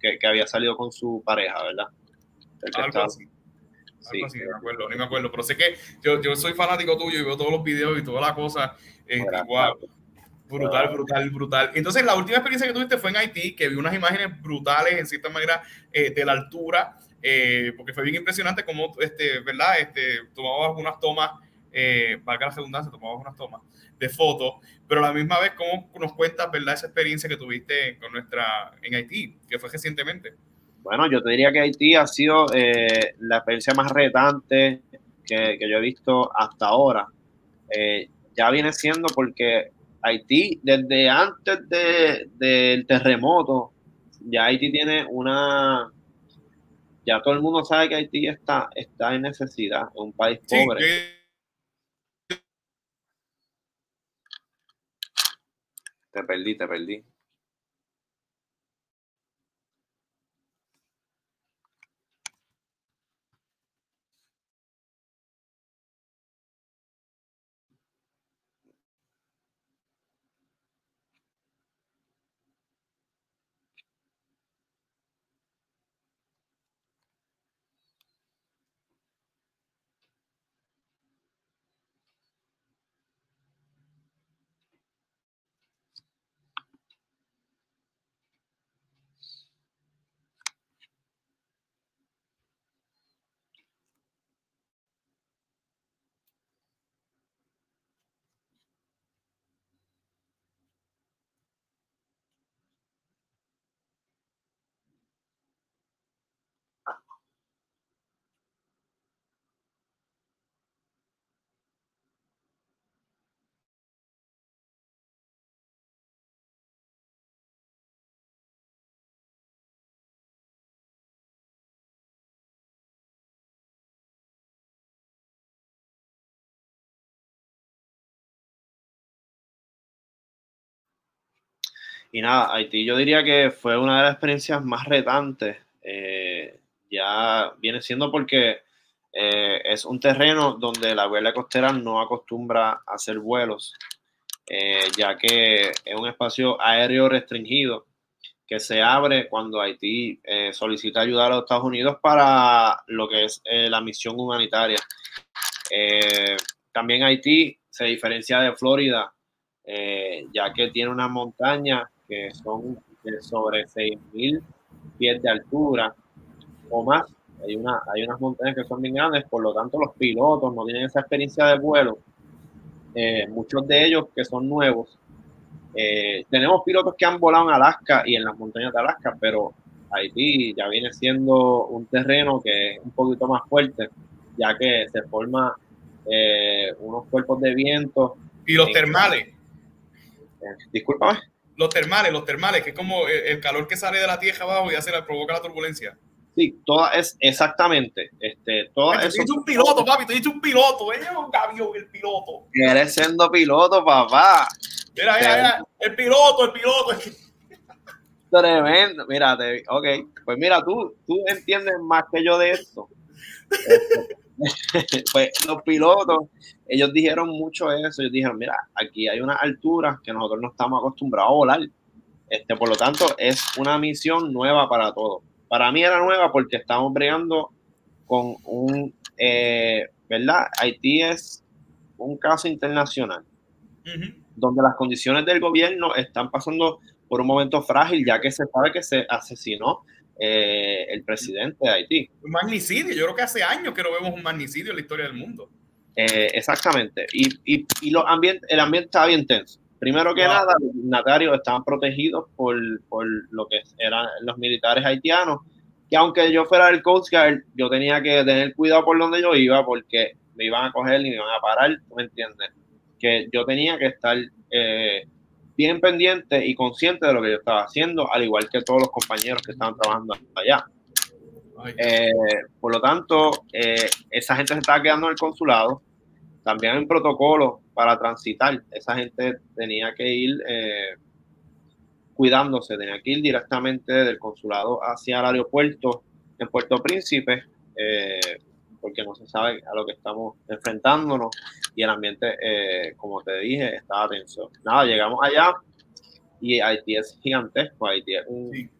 que, que, había salido con su pareja, ¿verdad? Algo así. Sí, Algo así, no me acuerdo, ni me acuerdo. Pero sé que yo, yo soy fanático tuyo y veo todos los videos y toda la cosa. Eh, Brutal, brutal, brutal. Entonces, la última experiencia que tuviste fue en Haití, que vi unas imágenes brutales, en cierta manera, eh, de la altura, eh, porque fue bien impresionante cómo, este, ¿verdad? Este, tomabas algunas tomas eh, valga la redundancia, tomamos unas tomas de fotos, pero a la misma vez, ¿cómo nos cuentas, verdad, esa experiencia que tuviste con nuestra, en Haití, que fue recientemente? Bueno, yo te diría que Haití ha sido eh, la experiencia más retante que, que, yo he visto hasta ahora. Eh, ya viene siendo porque Haití, desde antes de, del terremoto, ya Haití tiene una, ya todo el mundo sabe que Haití está, está en necesidad, es un país pobre. Te perdí, te perdí. Y nada, Haití yo diría que fue una de las experiencias más retantes. Eh, ya viene siendo porque eh, es un terreno donde la Guardia Costera no acostumbra a hacer vuelos, eh, ya que es un espacio aéreo restringido que se abre cuando Haití solicita ayuda a los Estados Unidos para lo que es la misión humanitaria. también Haití se diferencia de Florida, ya que tiene una montaña que son de sobre 6.000 pies de altura o más. Hay, una, hay unas montañas que son bien grandes, por lo tanto los pilotos no tienen esa experiencia de vuelo. Eh, muchos de ellos que son nuevos. Eh, tenemos pilotos que han volado en Alaska y en las montañas de Alaska, pero Haití ya viene siendo un terreno que es un poquito más fuerte, ya que se forma eh, unos cuerpos de viento. Y los termales. discúlpame los termales, los termales, que es como el, calor que sale de la tierra abajo y hace la, provoca la turbulencia. Sí, toda es exactamente. Este, toda eso. Te un piloto, papi, te dicho un piloto. Ella es un gavión, el piloto. Eres siendo piloto, papá. Mira, mira, mira, el piloto, el piloto. Tremendo. Mira, te, ok. Pues mira, tú, tú entiendes más que yo de esto. Pues los pilotos, ellos dijeron mucho eso, ellos dijeron, mira, aquí hay una altura que nosotros no estamos acostumbrados a volar, este, por lo tanto es una misión nueva para todos. Para mí era nueva porque estamos bregando con un, eh, ¿verdad? Haití es un caso internacional, donde las condiciones del gobierno están pasando por un momento frágil, ya que se sabe que se asesinó eh, el presidente de Haití. Un magnicidio, yo creo que hace años que no vemos un magnicidio en la historia del mundo. Eh, exactamente, y, y, y el ambiente estaba bien tenso. Primero que nada, los dignatarios estaban protegidos por, por, lo que eran los militares haitianos, que aunque yo fuera del Coast Guard, yo tenía que tener cuidado por donde yo iba, porque me iban a coger y me iban a parar, ¿tú me entiendes? Que yo tenía que estar eh, bien pendiente y consciente de lo que yo estaba haciendo, al igual que todos los compañeros que estaban trabajando allá. Eh, por lo tanto, eh, esa gente se estaba quedando en el consulado. También en protocolo para transitar. Esa gente tenía que ir eh, cuidándose, tenía que ir directamente del consulado hacia el aeropuerto en Puerto Príncipe, porque no se sabe a lo que estamos enfrentándonos y el ambiente, eh, como te dije, estaba tenso. Nada, llegamos allá y Haití es gigantesco, Haití es un,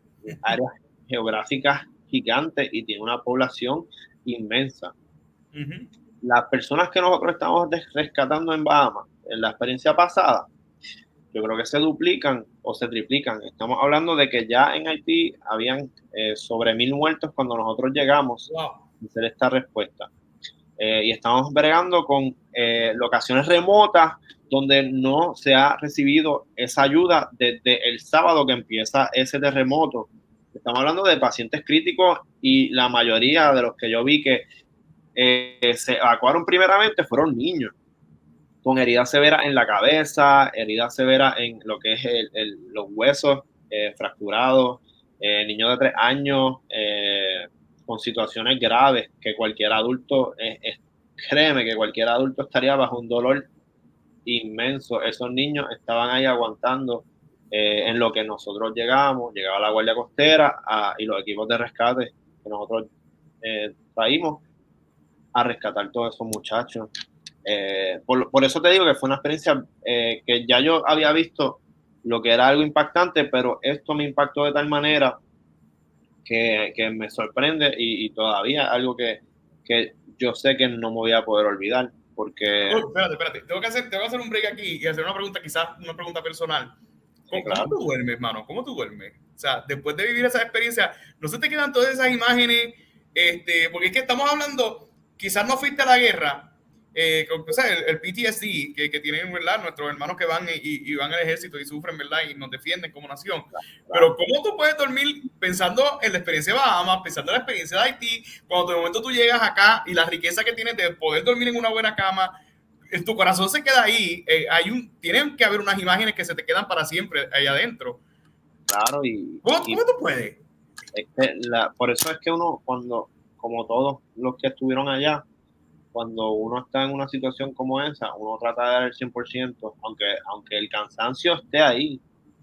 área geográfica gigante y tiene una población inmensa. Las personas que nosotros estamos rescatando en Bahamas, en la experiencia pasada, yo creo que se duplican o se triplican. Estamos hablando de que ya en Haití habían eh, sobre mil muertos cuando nosotros llegamos. Wow hacer esta respuesta. Eh, y estamos bregando con eh, locaciones remotas donde no se ha recibido esa ayuda desde el sábado que empieza ese terremoto. Estamos hablando de pacientes críticos y la mayoría de los que yo vi que eh, se evacuaron primeramente fueron niños con heridas severas en la cabeza, heridas severas en lo que es los huesos fracturados, niños de tres años, con situaciones graves que cualquier adulto, créeme que cualquier adulto estaría bajo un dolor inmenso. Esos niños estaban ahí aguantando eh, en lo que nosotros llegamos, llegaba la Guardia Costera y los equipos de rescate que nosotros eh, traímos a rescatar todos esos muchachos. Eh, por, por, eso te digo que fue una experiencia que ya yo había visto lo que era algo impactante, pero esto me impactó de tal manera que, me sorprende y, todavía algo que, yo sé que no me voy a poder olvidar. Porque. espérate, espérate. Tengo que, hacer, tengo que hacer un break aquí y hacer una pregunta, quizás una pregunta personal. ¿Cómo, tú duermes, hermano? ¿Cómo tú duermes? O sea, después de vivir esa experiencia, ¿no se te quedan todas esas imágenes? Este, porque es que estamos hablando, quizás no fuiste a la guerra, eh, el, PTSD que, que, tienen, ¿verdad? Nuestros hermanos que van y, van al ejército y sufren, ¿verdad? Y nos defienden como nación. Pero ¿cómo tú puedes dormir pensando en la experiencia de Bahamas, pensando en la experiencia de Haití, cuando de momento tú llegas acá y la riqueza que tienes de poder dormir en una buena cama, en tu corazón se queda ahí, eh, hay un, tienen que haber unas imágenes que se te quedan para siempre ahí adentro. Claro, y... ¿Cómo, tú puedes? por eso es que uno, cuando, como todos los que estuvieron allá, cuando uno está en una situación como esa, uno trata de dar el 100%, aunque, aunque el cansancio esté ahí,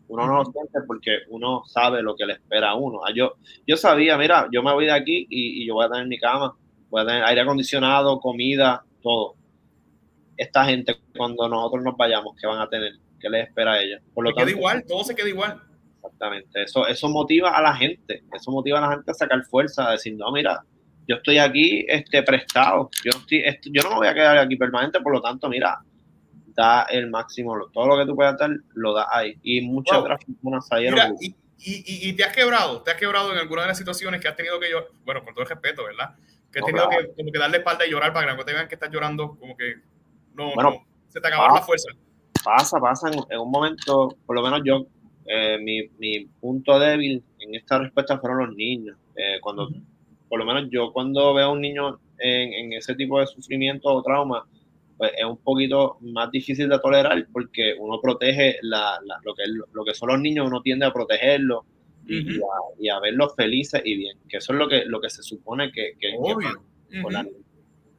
uno no lo siente porque uno sabe lo que le espera a uno. Ah, yo, yo sabía, mira, yo me voy de aquí y, yo voy a tener mi cama, voy a tener aire acondicionado, comida, todo. Esta gente, cuando nosotros nos vayamos, ¿qué van a tener? ¿Qué les espera a ellos? Por lo se queda igual, todo se queda igual. Exactamente, eso, eso motiva a la gente, eso motiva a la gente a sacar fuerza, a decir, no, mira, yo estoy aquí este, prestado, yo, estoy, yo no me voy a quedar aquí permanente, por lo tanto, mira, da el máximo, todo lo que tú puedas dar, lo da ahí. Y muchas otras personas salieron. y, y, y, te has quebrado, te has quebrado en alguna de las situaciones que has tenido que yo, bueno, con todo el respeto, ¿verdad? Que has tenido que, como que darle espalda y llorar para que no te vean que estás llorando, como que no, no se te acabó la fuerza. Pasa, pasa en, un momento, por lo menos yo, eh, mi, mi, punto débil en esta respuesta fueron los niños. Eh, cuando por lo menos yo cuando veo a un niño en, ese tipo de sufrimiento o trauma, pues es un poquito más difícil de tolerar porque uno protege lo, que, lo que son los niños, uno tiende a protegerlos y, a, verlos felices y bien, que eso es lo que, lo que se supone que, que,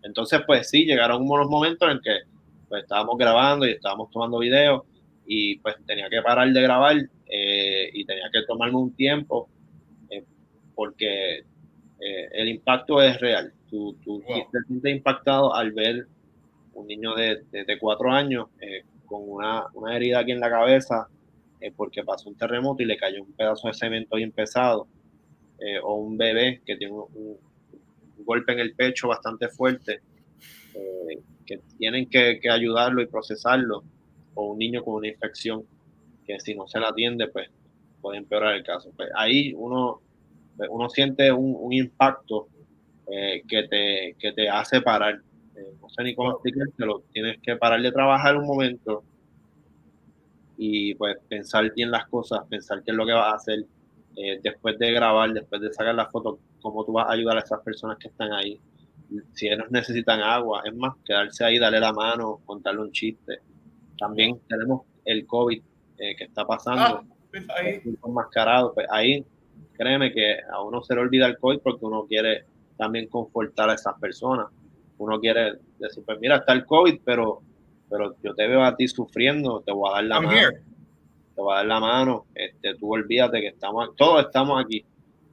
Entonces, pues sí, llegaron unos momentos en que pues, estábamos grabando y estábamos tomando videos y pues tenía que parar de grabar eh, y tenía que tomarme un tiempo eh, porque eh, el impacto es real. tú, tú te sientes impactado al ver un niño de, de, cuatro años eh, con una, una, herida aquí en la cabeza eh, porque pasó un terremoto y le cayó un pedazo de cemento bien pesado, o un bebé que tiene un, golpe en el pecho bastante fuerte, que tienen que, que, ayudarlo y procesarlo, o un niño con una infección que si no se la atiende, pues puede empeorar el caso. Pues ahí uno, uno siente un, un impacto que, te, que te hace parar eh, no sé ni cómo explicártelo, tienes que parar de trabajar un momento y pues pensar bien las cosas, pensar qué es lo que vas a hacer eh, después de grabar, después de sacar la foto, cómo tú vas a ayudar a esas personas que están ahí. Si ellos necesitan agua, es más, quedarse ahí, darle la mano, contarle un chiste. También tenemos el COVID eh, que está pasando, ah, pues ahí. enmascarado, pues ahí créeme que a uno se le olvida el COVID porque uno quiere también confortar a esas personas uno quiere decir, pues mira, está el COVID, pero, pero yo te veo a ti sufriendo, te voy a dar la mano. Te voy a dar la mano, este, tú olvídate que estamos, todos estamos aquí.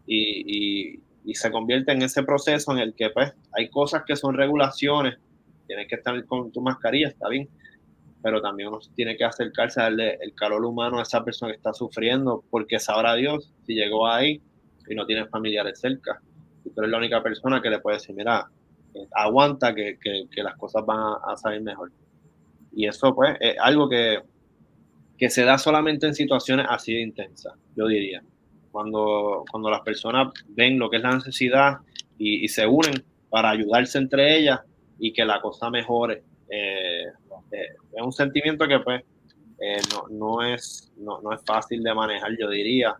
Y, y, y, se convierte en ese proceso en el que pues hay cosas que son regulaciones, tienes que estar con tu mascarilla, está bien, pero también uno tiene que acercarse a darle el calor humano a esa persona que está sufriendo, porque sabrá Dios si llegó ahí y no tiene familiares cerca. Y tú eres la única persona que le puede decir, mira, aguanta que, las cosas van a, salir mejor. Y eso pues es algo que, que se da solamente en situaciones así de intensas, yo diría. Cuando, cuando las personas ven lo que es la necesidad y, se unen para ayudarse entre ellas y que la cosa mejore. Eh, eh, es un sentimiento que pues eh, no, no, es, no, no, es fácil de manejar, yo diría,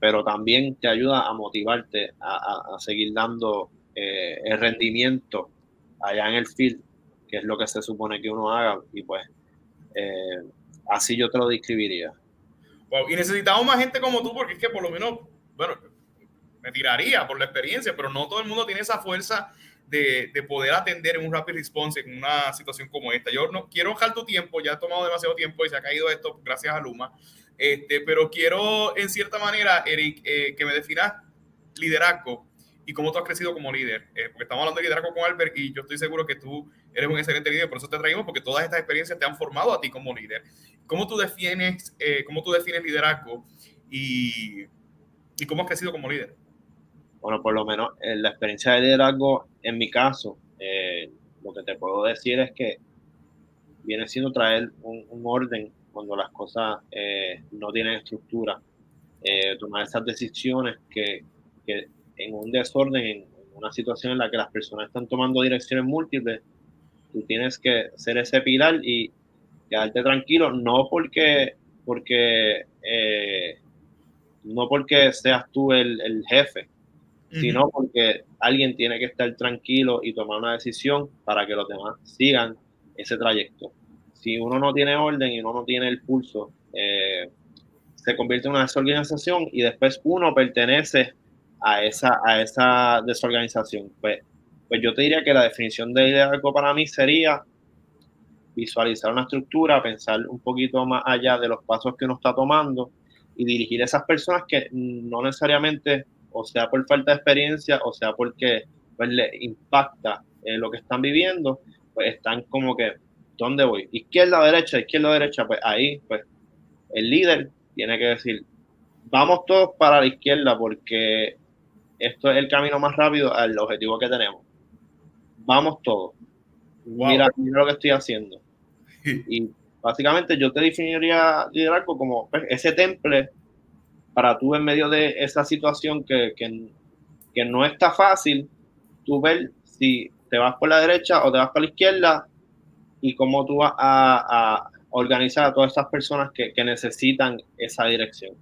pero también te ayuda a motivarte a, a seguir dando eh, el rendimiento allá en el field, que es lo que se supone que uno haga, y pues eh, así yo te lo describiría. y necesitamos más gente como tú, porque es que por lo menos, bueno, me tiraría por la experiencia, pero no todo el mundo tiene esa fuerza de, de, poder atender en un rapid response en una situación como esta. Yo no quiero dejar tu tiempo, ya he tomado demasiado tiempo y se ha caído esto gracias a Luma, este, pero quiero en cierta manera, Eric, eh, que me definas liderazgo y cómo tú has crecido como líder. Eh, porque estamos hablando de liderazgo con Albert y yo estoy seguro que tú eres un excelente líder, por eso te traímos, porque todas estas experiencias te han formado a ti como líder. ¿Cómo tú defines, eh, cómo tú defines liderazgo y, y, cómo has crecido como líder? Bueno, por lo menos en eh, la experiencia de liderazgo, en mi caso, lo que te puedo decir es que viene siendo traer un, orden cuando las cosas no tienen estructura, tomar esas decisiones que, que en un desorden, en una situación en la que las personas están tomando direcciones múltiples, tú tienes que ser ese pilar y quedarte tranquilo, no porque, porque eh, no porque seas tú el, el jefe, sino porque alguien tiene que estar tranquilo y tomar una decisión para que los demás sigan ese trayecto. Si uno no tiene orden y uno no tiene el pulso, eh, se convierte en una desorganización y después uno pertenece a esa, a esa desorganización? Pues, pues yo te diría que la definición de liderazgo para mí sería visualizar una estructura, pensar un poquito más allá de los pasos que uno está tomando y dirigir a esas personas que no necesariamente, o sea por falta de experiencia, o sea porque pues, le impacta en lo que están viviendo, pues están como que, ¿dónde voy? Izquierda, derecha, izquierda, derecha, pues ahí, pues el líder tiene que decir, vamos todos para la izquierda porque esto es el camino más rápido al objetivo que tenemos. Vamos todos. Mira, lo que estoy haciendo. Y básicamente yo te definiría liderazgo como pues, ese temple para tú en medio de esa situación que, que, no está fácil, tú ver si te vas por la derecha o te vas por la izquierda y cómo tú vas a, organizar a todas esas personas que necesitan esa dirección.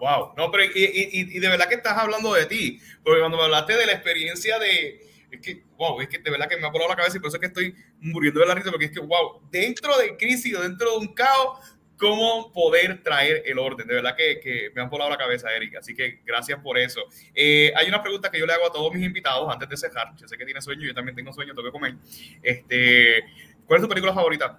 Wow, no, pero y, y, y, de verdad que estás hablando de ti, porque cuando me hablaste de la experiencia de, es que, wow, es que de verdad que me ha volado la cabeza y por eso es que estoy muriendo de la risa, porque es que, wow, dentro de crisis o dentro de un caos, cómo poder traer el orden. De verdad que, que me han volado la cabeza, Erika. Así que gracias por eso. Eh, hay una pregunta que yo le hago a todos mis invitados antes de cerrar. Yo sé que tiene sueño, yo también tengo sueño, tengo que comer. Este, ¿Cuál es tu película favorita?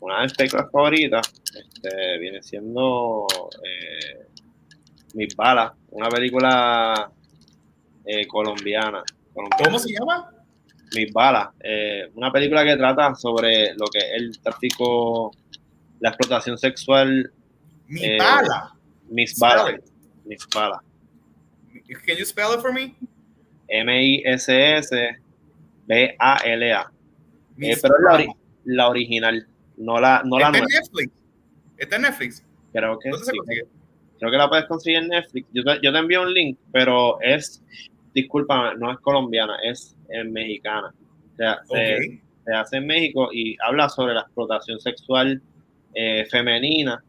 una de mis películas favoritas este, viene siendo eh, Mis Balas, una película eh, colombiana ¿Cómo se llama? Mis balas. Una película que trata sobre lo que es el tráfico, la explotación sexual. Mi eh, bala. Mis balas. Mis balas. Can you spell it for me? M-I-S-S-B-A-L-A. Eh, pero es la, original, no la, no la nueva. Netflix? ¿Está en Netflix? Creo que sí. Creo que la puedes conseguir en Netflix. Yo te, yo te envío un link, pero es, disculpa, no es colombiana, es mexicana. O sea, se, hace en México y habla sobre la explotación sexual eh, femenina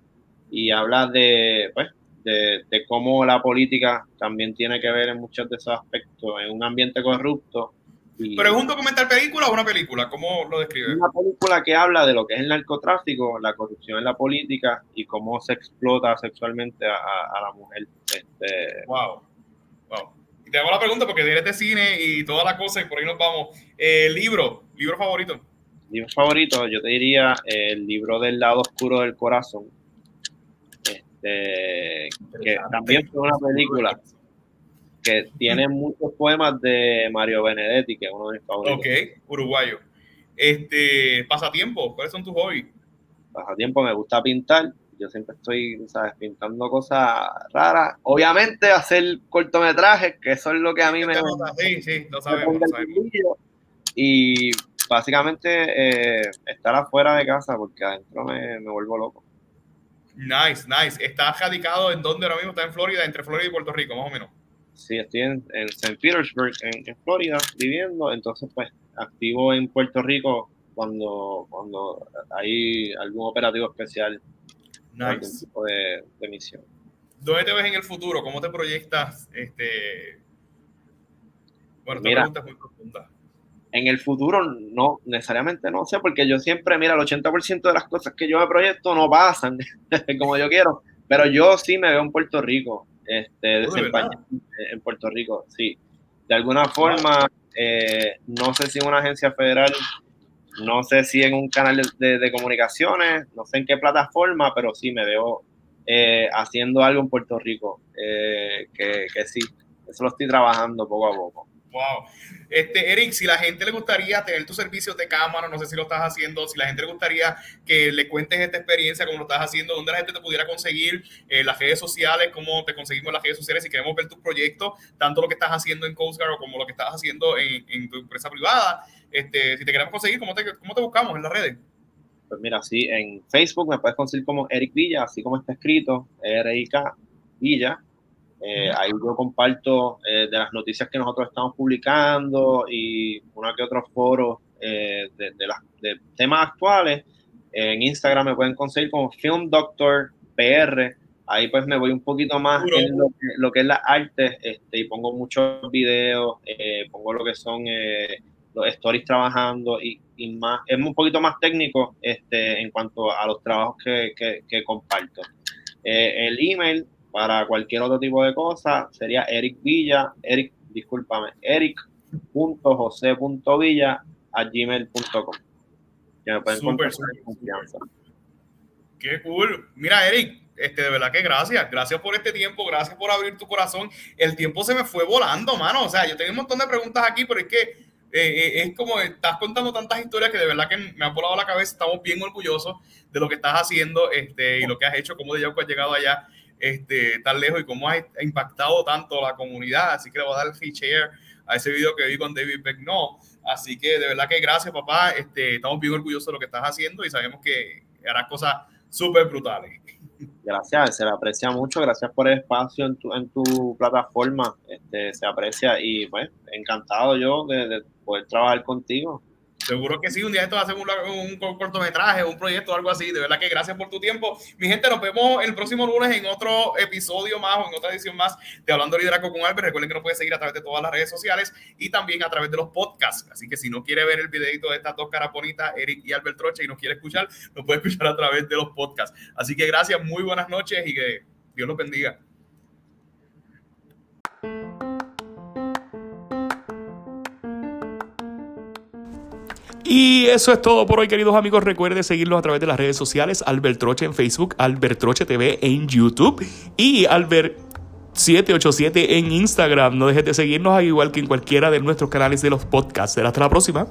y habla de, pues, de, de, cómo la política también tiene que ver en muchos de esos aspectos, en un ambiente corrupto. ¿Pero es un documental película o una película? ¿Cómo lo describe? Una película que habla de lo que es el narcotráfico, la corrupción en la política y cómo se explota sexualmente a, a la mujer. Este, wow. Wow. Y te hago la pregunta porque eres de cine y toda la cosa y por ahí nos vamos. Eh, libro, libro favorito. Libro favorito, yo te diría el libro del lado oscuro del corazón este, que también fue una película que tiene muchos poemas de Mario Benedetti, que es uno de mis favoritos. Ok, uruguayo. Este, pasatiempo, ¿cuáles son tus hobbies? Pasatiempo, me gusta pintar. Yo siempre estoy, ¿sabes? Pintando cosas raras. Obviamente hacer cortometrajes, que eso es lo que a mí me... Sí, sí, lo sabemos, lo sabemos. Y básicamente eh, estar afuera de casa, porque adentro me, me vuelvo loco. Nice, nice. ¿Estás radicado en dónde ahora mismo? ¿Está en Florida? Entre Florida y Puerto Rico, más o menos. Sí, estoy en, en St. Petersburg, en, Florida, viviendo. Entonces, pues, activo en Puerto Rico cuando, cuando hay algún operativo especial. Nice. Algún tipo de, de, misión. ¿Dónde te ves en el futuro? ¿Cómo te proyectas? Este... Bueno, esta Mira, pregunta es muy profunda en el futuro no necesariamente no sé, porque yo siempre, mira, el 80% de las cosas que yo me proyecto no pasan como yo quiero, pero yo sí me veo en Puerto Rico, este, Oh, ¿de desempeñando en Puerto Rico, sí. De alguna forma, eh, no sé si en una agencia federal, no sé si en un canal de, de- de comunicaciones, no sé en qué plataforma, pero sí me veo eh, haciendo algo en Puerto Rico, eh, que, que sí, eso lo estoy trabajando poco a poco. Wow. Este, Eric, si la gente le gustaría tener tus servicios de cámara, no sé si lo estás haciendo, si la gente le gustaría que le cuentes esta experiencia, como lo estás haciendo, dónde la gente te pudiera conseguir, eh, las redes sociales, cómo te conseguimos las redes sociales, si queremos ver tus proyectos, tanto lo que estás haciendo en Coast Guard como lo que estás haciendo en, tu empresa privada. Este, si te queremos conseguir, ¿cómo te, ¿cómo te buscamos en las redes? Pues mira, sí, en Facebook me puedes conseguir como Eric Villa, así como está escrito, R-I-K Villa. Eh, ahí yo comparto eh, de las noticias que nosotros estamos publicando y uno que otros foros eh, de, de, las- de temas actuales. en Instagram me pueden conseguir como Film Doctor PR. Ahí pues me voy un poquito más en lo que, lo que es la arte este, y pongo muchos videos, eh, pongo lo que son eh, los stories trabajando y, y más, es un poquito más técnico este, en cuanto a los trabajos que, que, que comparto. Eh, el email para cualquier otro tipo de cosa sería Eric Villa, Eric, discúlpame, eric.jose.villa a gmail.com. Que me pueden súper, con confianza. Qué cool. Mira, Eric, este, de verdad que gracias. Gracias por este tiempo, gracias por abrir tu corazón. El tiempo se me fue volando, mano. O sea, yo tenía un montón de preguntas aquí, pero es que eh, eh, es como estás contando tantas historias que de verdad que me han volado la cabeza. Estamos bien orgullosos de lo que estás haciendo este, y lo que has hecho, cómo de Yauco has llegado allá este, tan lejos y cómo has impactado tanto la comunidad. Así que le voy a dar el share a ese video que vi con David Beckno. Así que de verdad que gracias, papá. Este, estamos bien orgullosos de lo que estás haciendo y sabemos que harás cosas súper brutales. Gracias, se le aprecia mucho. Gracias por el espacio en tu, en tu plataforma. Este, se aprecia y pues encantado yo de, de poder trabajar contigo. Seguro que sí, un día esto hacemos un, un cortometraje, un proyecto algo así. De verdad que gracias por tu tiempo. Mi gente, nos vemos el próximo lunes en otro episodio más o en otra edición más de Hablando Liderazgo con Albert. Recuerden que nos pueden seguir a través de todas las redes sociales y también a través de los podcasts. Así que si no quiere ver el videito de estas dos caras bonitas, Eric y Albert Troche, y nos quiere escuchar, nos puede escuchar a través de los podcasts. Así que gracias, muy buenas noches y que Dios los bendiga. Y eso es todo por hoy, queridos amigos. Recuerden seguirlos a través de las redes sociales. Albert Troche en Facebook, Albert Troche TV en YouTube y Albert 787 en Instagram. No dejes de seguirnos, al igual que en cualquiera de nuestros canales de los podcasts. Hasta la próxima.